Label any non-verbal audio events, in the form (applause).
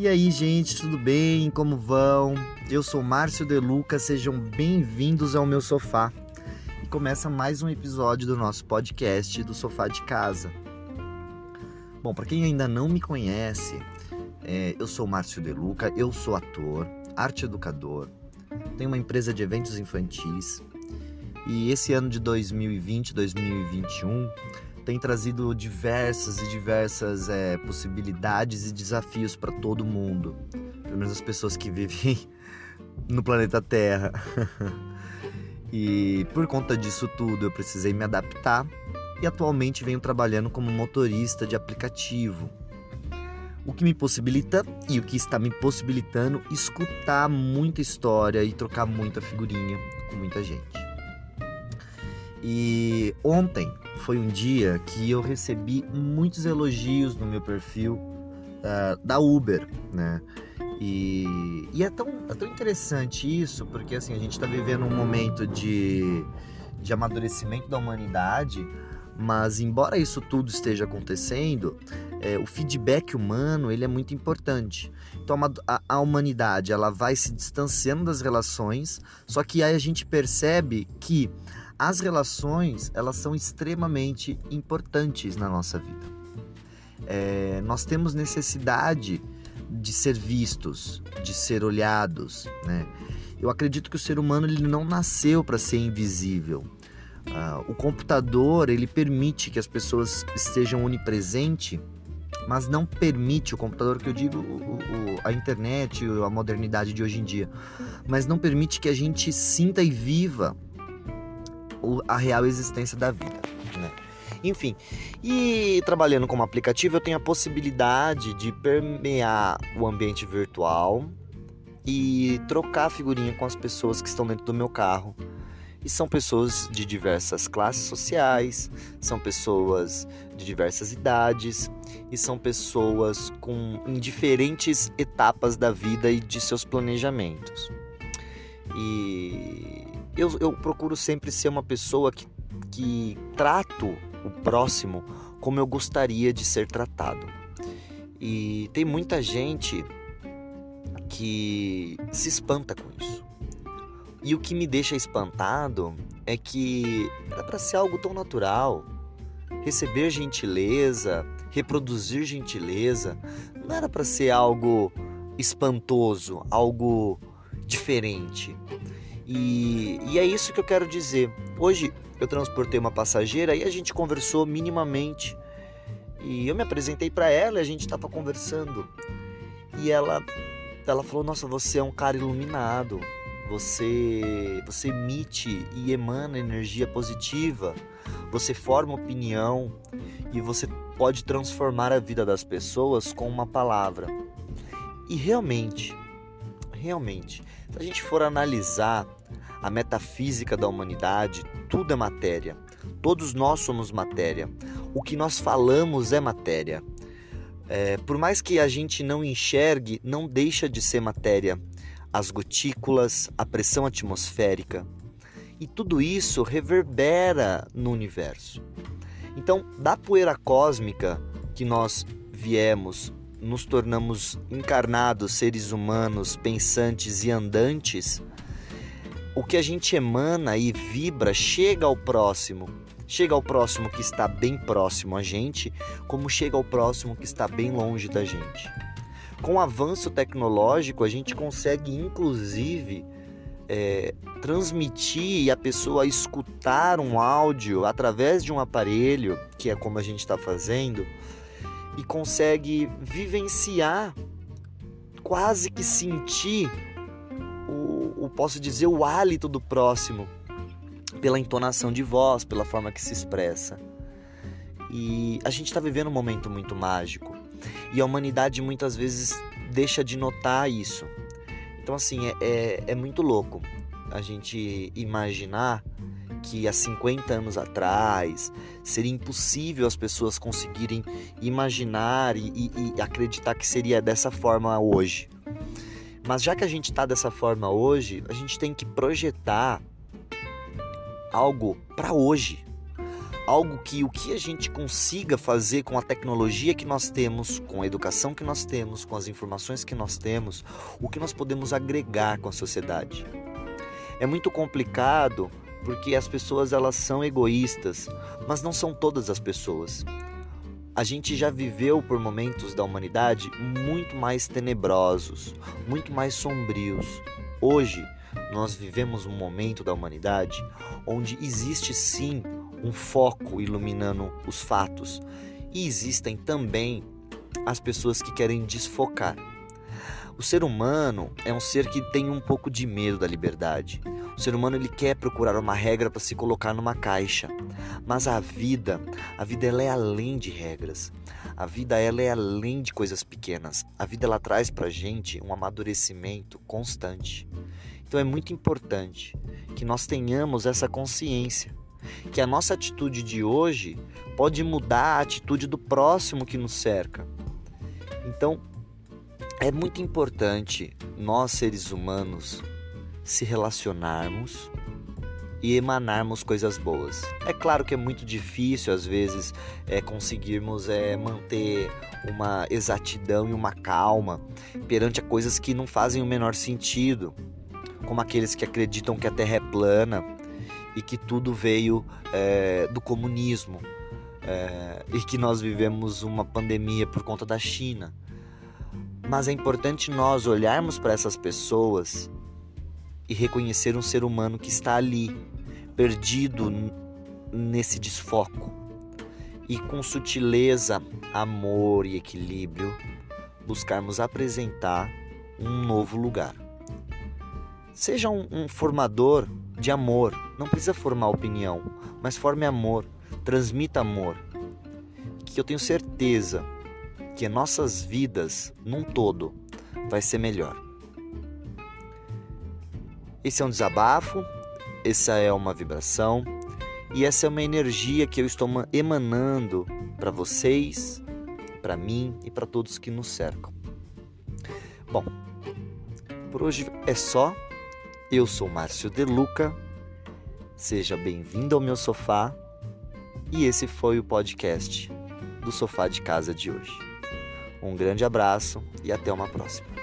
E aí, gente, tudo bem? Como vão? Eu sou Márcio De Luca, sejam bem-vindos ao meu sofá. E começa mais um episódio do nosso podcast do Sofá de Casa. Bom, para quem ainda não me conhece, é, eu sou Márcio De Luca, eu sou ator, arte educador, tenho uma empresa de eventos infantis e esse ano de 2020, 2021 tem trazido diversas e diversas é, possibilidades e desafios para todo mundo, pelo menos as pessoas que vivem (laughs) no planeta Terra. (laughs) e por conta disso tudo, eu precisei me adaptar e atualmente venho trabalhando como motorista de aplicativo. O que me possibilita e o que está me possibilitando escutar muita história e trocar muita figurinha com muita gente. E ontem foi um dia que eu recebi muitos elogios no meu perfil uh, da Uber, né? E, e, é, tão, é tão interessante isso, porque assim, a gente está vivendo um momento de, de amadurecimento da humanidade, mas embora isso tudo esteja acontecendo, é, o feedback humano ele é muito importante. Então a, a, humanidade ela vai se distanciando das relações, só que aí a gente percebe que as relações elas são extremamente importantes na nossa vida. É, nós temos necessidade de ser vistos, de ser olhados, né? Eu acredito que o ser humano ele não nasceu para ser invisível. Uh, o computador ele permite que as pessoas estejam onipresente, mas não permite o computador que eu digo o, o, a internet, a modernidade de hoje em dia, mas não permite que a gente sinta e viva a real existência da vida. Né? Enfim, e trabalhando como aplicativo, eu tenho a possibilidade de permear o ambiente virtual e trocar figurinha com as pessoas que estão dentro do meu carro. E são pessoas de diversas classes sociais, são pessoas de diversas idades e são pessoas com em diferentes etapas da vida e de seus planejamentos. E eu, eu procuro sempre ser uma pessoa que, que trato o próximo como eu gostaria de ser tratado. E tem muita gente que se espanta com isso. E o que me deixa espantado é que era para ser algo tão natural. Receber gentileza, reproduzir gentileza, não era para ser algo espantoso, algo diferente. E, e é isso que eu quero dizer. Hoje eu transportei uma passageira e a gente conversou minimamente. E eu me apresentei para ela e a gente estava conversando. E ela, ela falou: Nossa, você é um cara iluminado. Você, você emite e emana energia positiva. Você forma opinião e você pode transformar a vida das pessoas com uma palavra. E realmente, realmente, se a gente for analisar a metafísica da humanidade, tudo é matéria. Todos nós somos matéria. O que nós falamos é matéria. É, por mais que a gente não enxergue, não deixa de ser matéria. As gotículas, a pressão atmosférica. E tudo isso reverbera no universo. Então, da poeira cósmica que nós viemos, nos tornamos encarnados seres humanos, pensantes e andantes, o que a gente emana e vibra chega ao próximo. Chega ao próximo que está bem próximo a gente, como chega ao próximo que está bem longe da gente. Com o avanço tecnológico, a gente consegue inclusive é, transmitir e a pessoa escutar um áudio através de um aparelho, que é como a gente está fazendo, e consegue vivenciar, quase que sentir posso dizer, o hálito do próximo pela entonação de voz, pela forma que se expressa. E a gente está vivendo um momento muito mágico e a humanidade muitas vezes deixa de notar isso. Então, assim, é, é, é muito louco a gente imaginar que há 50 anos atrás seria impossível as pessoas conseguirem imaginar e, e, e acreditar que seria dessa forma hoje. Mas já que a gente está dessa forma hoje, a gente tem que projetar algo para hoje. algo que o que a gente consiga fazer com a tecnologia que nós temos, com a educação que nós temos, com as informações que nós temos, o que nós podemos agregar com a sociedade. É muito complicado porque as pessoas elas são egoístas, mas não são todas as pessoas. A gente já viveu por momentos da humanidade muito mais tenebrosos, muito mais sombrios. Hoje, nós vivemos um momento da humanidade onde existe sim um foco iluminando os fatos e existem também as pessoas que querem desfocar. O ser humano é um ser que tem um pouco de medo da liberdade. O ser humano ele quer procurar uma regra para se colocar numa caixa. Mas a vida, a vida ela é além de regras. A vida ela é além de coisas pequenas. A vida ela traz para gente um amadurecimento constante. Então é muito importante que nós tenhamos essa consciência que a nossa atitude de hoje pode mudar a atitude do próximo que nos cerca. Então, é muito importante nós seres humanos se relacionarmos e emanarmos coisas boas. É claro que é muito difícil às vezes é, conseguirmos é, manter uma exatidão e uma calma perante a coisas que não fazem o menor sentido, como aqueles que acreditam que a Terra é plana e que tudo veio é, do comunismo é, e que nós vivemos uma pandemia por conta da China. Mas é importante nós olharmos para essas pessoas e reconhecer um ser humano que está ali, perdido nesse desfoco. E com sutileza, amor e equilíbrio, buscarmos apresentar um novo lugar. Seja um, um formador de amor. Não precisa formar opinião, mas forme amor, transmita amor. Que eu tenho certeza que nossas vidas, num todo, vai ser melhor. Esse é um desabafo, essa é uma vibração e essa é uma energia que eu estou emanando para vocês, para mim e para todos que nos cercam. Bom, por hoje é só. Eu sou Márcio De Luca. Seja bem-vindo ao meu sofá. E esse foi o podcast do Sofá de Casa de hoje. Um grande abraço e até uma próxima.